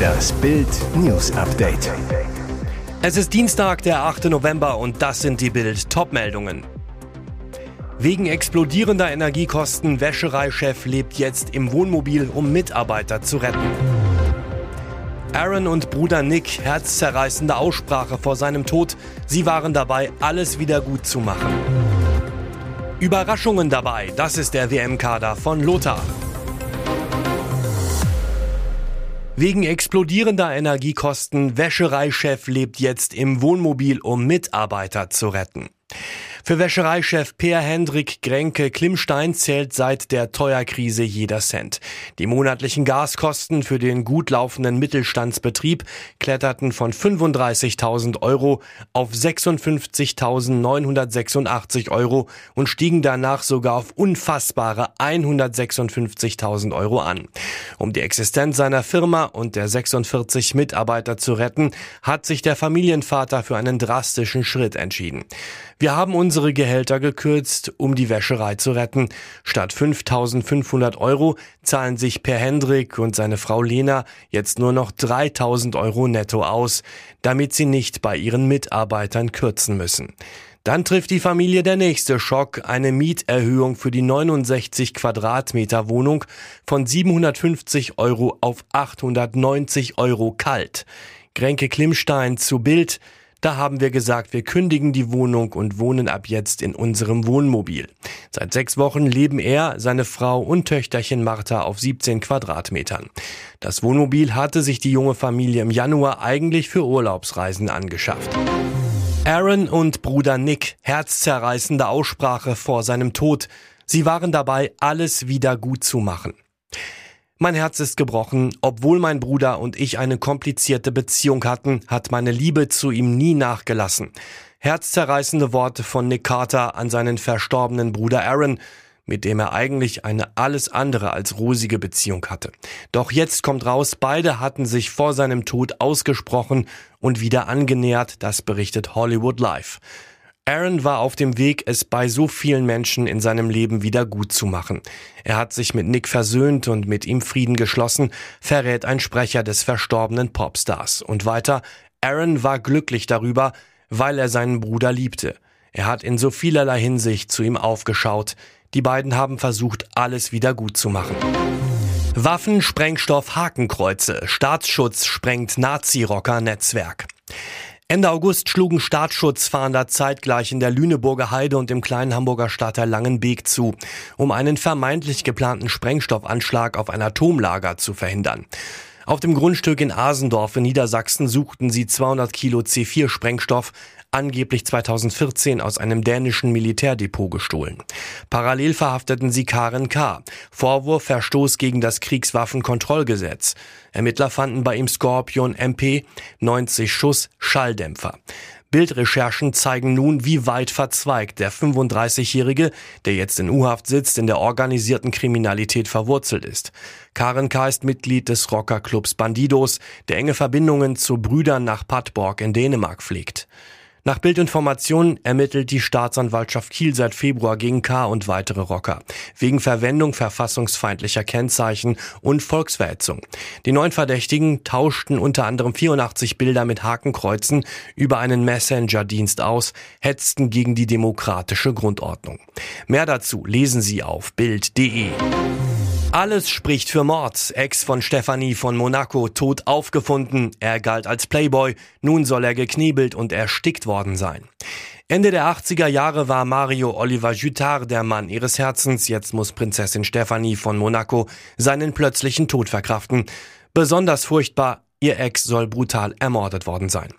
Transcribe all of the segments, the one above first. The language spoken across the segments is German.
Das Bild News Update. Es ist Dienstag, der 8. November und das sind die Bild Topmeldungen. Wegen explodierender Energiekosten Wäschereichef lebt jetzt im Wohnmobil, um Mitarbeiter zu retten. Aaron und Bruder Nick herzzerreißende Aussprache vor seinem Tod. Sie waren dabei, alles wieder gut zu machen. Überraschungen dabei, das ist der WM-Kader von Lothar. Wegen explodierender Energiekosten Wäschereichef lebt jetzt im Wohnmobil, um Mitarbeiter zu retten. Für Wäschereichef Per Hendrik Grenke Klimstein zählt seit der Teuerkrise jeder Cent. Die monatlichen Gaskosten für den gut laufenden Mittelstandsbetrieb kletterten von 35.000 Euro auf 56.986 Euro und stiegen danach sogar auf unfassbare 156.000 Euro an. Um die Existenz seiner Firma und der 46 Mitarbeiter zu retten, hat sich der Familienvater für einen drastischen Schritt entschieden. Wir haben unsere Gehälter gekürzt, um die Wäscherei zu retten. Statt 5500 Euro zahlen sich Per Hendrik und seine Frau Lena jetzt nur noch 3000 Euro netto aus, damit sie nicht bei ihren Mitarbeitern kürzen müssen. Dann trifft die Familie der nächste Schock, eine Mieterhöhung für die 69 Quadratmeter Wohnung von 750 Euro auf 890 Euro kalt. Grenke Klimstein zu Bild. Da haben wir gesagt, wir kündigen die Wohnung und wohnen ab jetzt in unserem Wohnmobil. Seit sechs Wochen leben er, seine Frau und Töchterchen Martha auf 17 Quadratmetern. Das Wohnmobil hatte sich die junge Familie im Januar eigentlich für Urlaubsreisen angeschafft. Aaron und Bruder Nick, herzzerreißende Aussprache vor seinem Tod. Sie waren dabei, alles wieder gut zu machen. Mein Herz ist gebrochen. Obwohl mein Bruder und ich eine komplizierte Beziehung hatten, hat meine Liebe zu ihm nie nachgelassen. Herzzerreißende Worte von Nick Carter an seinen verstorbenen Bruder Aaron, mit dem er eigentlich eine alles andere als rosige Beziehung hatte. Doch jetzt kommt raus, beide hatten sich vor seinem Tod ausgesprochen und wieder angenähert, das berichtet Hollywood Live. Aaron war auf dem Weg, es bei so vielen Menschen in seinem Leben wieder gut zu machen. Er hat sich mit Nick versöhnt und mit ihm Frieden geschlossen, verrät ein Sprecher des verstorbenen Popstars. Und weiter, Aaron war glücklich darüber, weil er seinen Bruder liebte. Er hat in so vielerlei Hinsicht zu ihm aufgeschaut. Die beiden haben versucht, alles wieder gut zu machen. Waffen, Sprengstoff, Hakenkreuze, Staatsschutz sprengt Nazi-Rocker-Netzwerk. Ende August schlugen Staatsschutzfahnder zeitgleich in der Lüneburger Heide und im kleinen Hamburger Stadtteil Langenbeek zu, um einen vermeintlich geplanten Sprengstoffanschlag auf ein Atomlager zu verhindern. Auf dem Grundstück in Asendorf in Niedersachsen suchten sie 200 Kilo C4-Sprengstoff, angeblich 2014 aus einem dänischen Militärdepot gestohlen. Parallel verhafteten sie Karen K. Vorwurf Verstoß gegen das Kriegswaffenkontrollgesetz. Ermittler fanden bei ihm Scorpion MP 90 Schuss Schalldämpfer. Bildrecherchen zeigen nun, wie weit verzweigt der 35-Jährige, der jetzt in U-Haft sitzt, in der organisierten Kriminalität verwurzelt ist. Karen K. ist Mitglied des Rockerclubs Bandidos, der enge Verbindungen zu Brüdern nach Padborg in Dänemark pflegt. Nach Bildinformationen ermittelt die Staatsanwaltschaft Kiel seit Februar gegen K. und weitere Rocker. Wegen Verwendung verfassungsfeindlicher Kennzeichen und Volksverhetzung. Die neun Verdächtigen tauschten unter anderem 84 Bilder mit Hakenkreuzen über einen Messenger-Dienst aus, hetzten gegen die demokratische Grundordnung. Mehr dazu lesen Sie auf Bild.de. Alles spricht für Mord. Ex von Stefanie von Monaco tot aufgefunden. Er galt als Playboy. Nun soll er geknebelt und erstickt worden sein. Ende der 80er Jahre war Mario Oliver Jutard der Mann ihres Herzens. Jetzt muss Prinzessin Stefanie von Monaco seinen plötzlichen Tod verkraften. Besonders furchtbar, Ihr Ex soll brutal ermordet worden sein.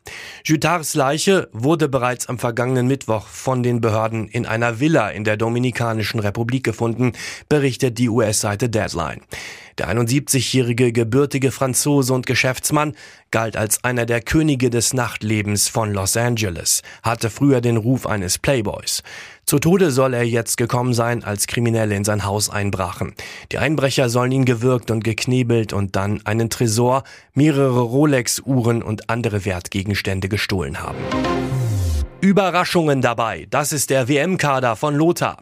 Jutards Leiche wurde bereits am vergangenen Mittwoch von den Behörden in einer Villa in der Dominikanischen Republik gefunden, berichtet die US-Seite Deadline. Der 71-jährige gebürtige Franzose und Geschäftsmann galt als einer der Könige des Nachtlebens von Los Angeles, hatte früher den Ruf eines Playboys. Zu Tode soll er jetzt gekommen sein, als Kriminelle in sein Haus einbrachen. Die Einbrecher sollen ihn gewürgt und geknebelt und dann einen Tresor, mehrere Rolex-Uhren und andere Wertgegenstände gestohlen haben. Überraschungen dabei. Das ist der WM-Kader von Lothar.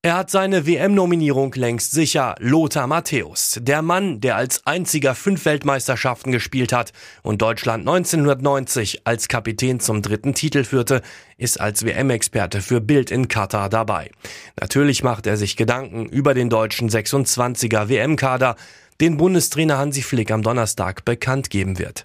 Er hat seine WM-Nominierung längst sicher. Lothar Matthäus, der Mann, der als einziger fünf Weltmeisterschaften gespielt hat und Deutschland 1990 als Kapitän zum dritten Titel führte, ist als WM-Experte für Bild in Katar dabei. Natürlich macht er sich Gedanken über den deutschen 26er WM-Kader, den Bundestrainer Hansi Flick am Donnerstag bekannt geben wird.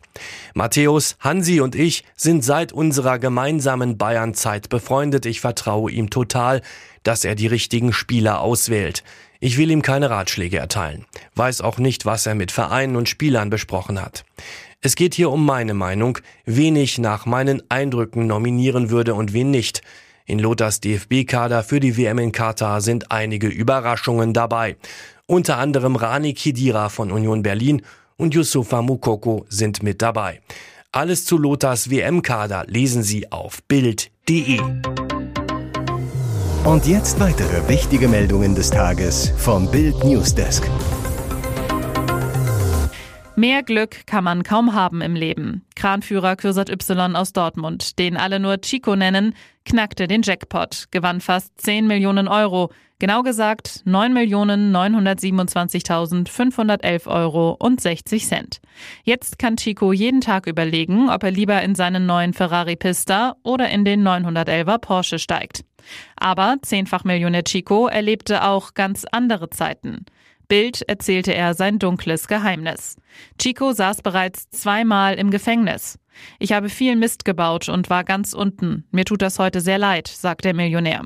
Matthäus, Hansi und ich sind seit unserer gemeinsamen Bayern-Zeit befreundet. Ich vertraue ihm total, dass er die richtigen Spieler auswählt. Ich will ihm keine Ratschläge erteilen, weiß auch nicht, was er mit Vereinen und Spielern besprochen hat. Es geht hier um meine Meinung, wen ich nach meinen Eindrücken nominieren würde und wen nicht. In Lothars DFB-Kader für die WM in Katar sind einige Überraschungen dabei. Unter anderem Rani Kidira von Union Berlin und Yusufa Mukoko sind mit dabei. Alles zu Lothars WM-Kader lesen Sie auf Bild.de. Und jetzt weitere wichtige Meldungen des Tages vom Bild Newsdesk. Mehr Glück kann man kaum haben im Leben. Kranführer Kürsat Y aus Dortmund, den alle nur Chico nennen, knackte den Jackpot, gewann fast 10 Millionen Euro, genau gesagt 9.927.511 Euro und 60 Cent. Jetzt kann Chico jeden Tag überlegen, ob er lieber in seinen neuen Ferrari Pista oder in den 911er Porsche steigt. Aber zehnfach Millionär Chico erlebte auch ganz andere Zeiten. Bild erzählte er sein dunkles Geheimnis. Chico saß bereits zweimal im Gefängnis. Ich habe viel Mist gebaut und war ganz unten. Mir tut das heute sehr leid, sagt der Millionär.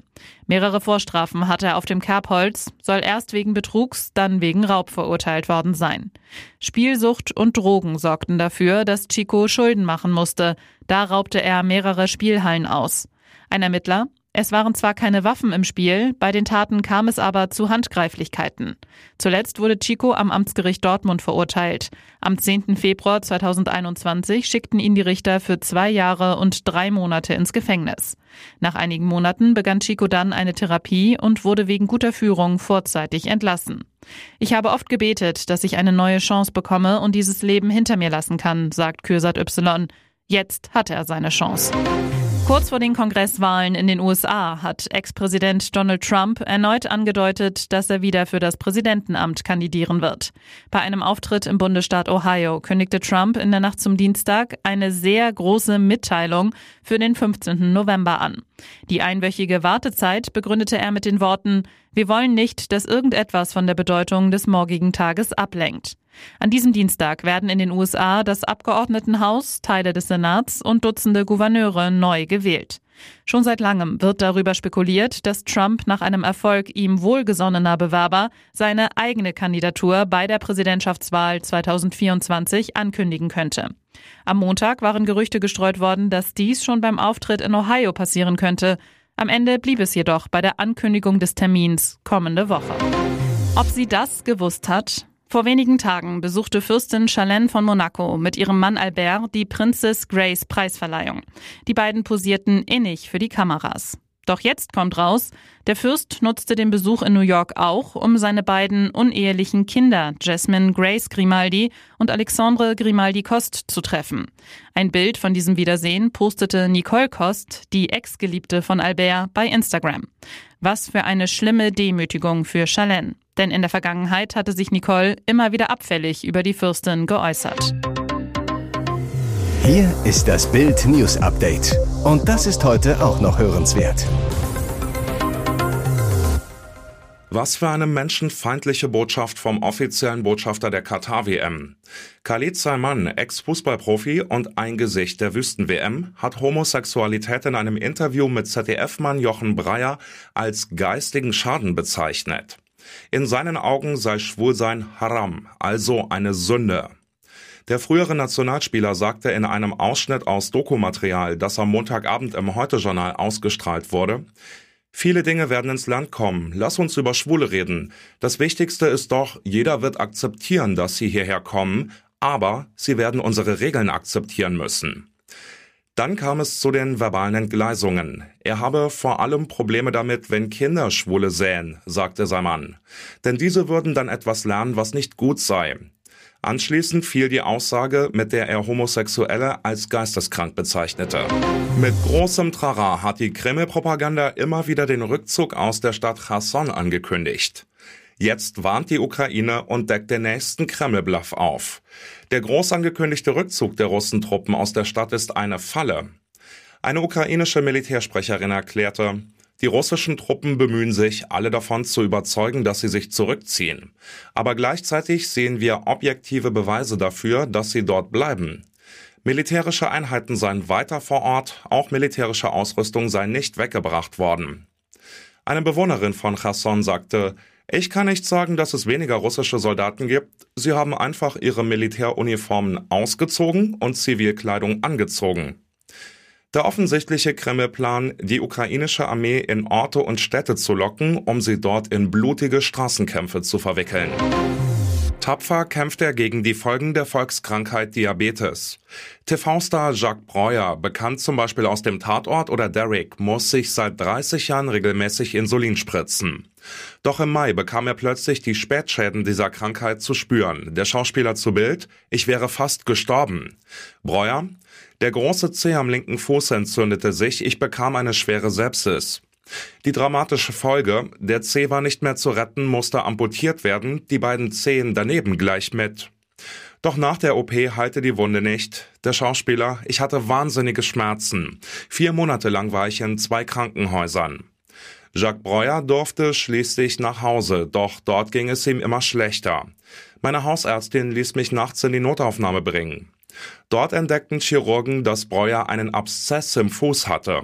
Mehrere Vorstrafen hatte er auf dem Kerbholz, soll erst wegen Betrugs, dann wegen Raub verurteilt worden sein. Spielsucht und Drogen sorgten dafür, dass Chico Schulden machen musste. Da raubte er mehrere Spielhallen aus. Ein Ermittler, es waren zwar keine Waffen im Spiel, bei den Taten kam es aber zu Handgreiflichkeiten. Zuletzt wurde Chico am Amtsgericht Dortmund verurteilt. Am 10. Februar 2021 schickten ihn die Richter für zwei Jahre und drei Monate ins Gefängnis. Nach einigen Monaten begann Chico dann eine Therapie und wurde wegen guter Führung vorzeitig entlassen. Ich habe oft gebetet, dass ich eine neue Chance bekomme und dieses Leben hinter mir lassen kann, sagt Kürsat Y. Jetzt hatte er seine Chance. Kurz vor den Kongresswahlen in den USA hat Ex-Präsident Donald Trump erneut angedeutet, dass er wieder für das Präsidentenamt kandidieren wird. Bei einem Auftritt im Bundesstaat Ohio kündigte Trump in der Nacht zum Dienstag eine sehr große Mitteilung für den 15. November an. Die einwöchige Wartezeit begründete er mit den Worten, wir wollen nicht, dass irgendetwas von der Bedeutung des morgigen Tages ablenkt. An diesem Dienstag werden in den USA das Abgeordnetenhaus, Teile des Senats und Dutzende Gouverneure neu gewählt. Schon seit langem wird darüber spekuliert, dass Trump nach einem Erfolg ihm wohlgesonnener Bewerber seine eigene Kandidatur bei der Präsidentschaftswahl 2024 ankündigen könnte. Am Montag waren Gerüchte gestreut worden, dass dies schon beim Auftritt in Ohio passieren könnte. Am Ende blieb es jedoch bei der Ankündigung des Termins kommende Woche. Ob sie das gewusst hat? Vor wenigen Tagen besuchte Fürstin Charlene von Monaco mit ihrem Mann Albert die Princess Grace Preisverleihung. Die beiden posierten innig für die Kameras. Doch jetzt kommt raus, der Fürst nutzte den Besuch in New York auch, um seine beiden unehelichen Kinder, Jasmine Grace Grimaldi und Alexandre Grimaldi Cost, zu treffen. Ein Bild von diesem Wiedersehen postete Nicole Cost, die Ex-Geliebte von Albert, bei Instagram. Was für eine schlimme Demütigung für Charlene. Denn in der Vergangenheit hatte sich Nicole immer wieder abfällig über die Fürstin geäußert. Hier ist das Bild News Update. Und das ist heute auch noch hörenswert. Was für eine menschenfeindliche Botschaft vom offiziellen Botschafter der Katar-WM. Khalid Salman, Ex-Fußballprofi und ein Gesicht der Wüsten-WM, hat Homosexualität in einem Interview mit ZDF-Mann Jochen Breyer als geistigen Schaden bezeichnet. In seinen Augen sei Schwulsein Haram, also eine Sünde. Der frühere Nationalspieler sagte in einem Ausschnitt aus Dokumaterial, das am Montagabend im Heute-Journal ausgestrahlt wurde, Viele Dinge werden ins Land kommen. Lass uns über Schwule reden. Das Wichtigste ist doch, jeder wird akzeptieren, dass sie hierher kommen, aber sie werden unsere Regeln akzeptieren müssen. Dann kam es zu den verbalen Entgleisungen. Er habe vor allem Probleme damit, wenn Kinder Schwule sähen, sagte sein Mann. Denn diese würden dann etwas lernen, was nicht gut sei. Anschließend fiel die Aussage, mit der er Homosexuelle als geisteskrank bezeichnete. Mit großem Trara hat die Kreml-Propaganda immer wieder den Rückzug aus der Stadt Cherson angekündigt. Jetzt warnt die Ukraine und deckt den nächsten Kreml-Bluff auf. Der groß angekündigte Rückzug der Russentruppen aus der Stadt ist eine Falle. Eine ukrainische Militärsprecherin erklärte, die russischen Truppen bemühen sich, alle davon zu überzeugen, dass sie sich zurückziehen. Aber gleichzeitig sehen wir objektive Beweise dafür, dass sie dort bleiben. Militärische Einheiten seien weiter vor Ort, auch militärische Ausrüstung sei nicht weggebracht worden. Eine Bewohnerin von Cherson sagte, ich kann nicht sagen, dass es weniger russische Soldaten gibt. Sie haben einfach ihre Militäruniformen ausgezogen und Zivilkleidung angezogen. Der offensichtliche Kreml-Plan, die ukrainische Armee in Orte und Städte zu locken, um sie dort in blutige Straßenkämpfe zu verwickeln. Tapfer kämpft er gegen die Folgen der Volkskrankheit Diabetes. TV-Star Jacques Breuer, bekannt zum Beispiel aus dem Tatort oder Derrick, muss sich seit 30 Jahren regelmäßig Insulin spritzen. Doch im Mai bekam er plötzlich die Spätschäden dieser Krankheit zu spüren. Der Schauspieler zu Bild, ich wäre fast gestorben. Breuer, der große Zeh am linken Fuß entzündete sich, ich bekam eine schwere Sepsis. Die dramatische Folge, der Zeh war nicht mehr zu retten, musste amputiert werden, die beiden Zehen daneben gleich mit. Doch nach der OP heilte die Wunde nicht. Der Schauspieler, ich hatte wahnsinnige Schmerzen. Vier Monate lang war ich in zwei Krankenhäusern. Jacques Breuer durfte schließlich nach Hause, doch dort ging es ihm immer schlechter. Meine Hausärztin ließ mich nachts in die Notaufnahme bringen. Dort entdeckten Chirurgen, dass Breuer einen Abszess im Fuß hatte.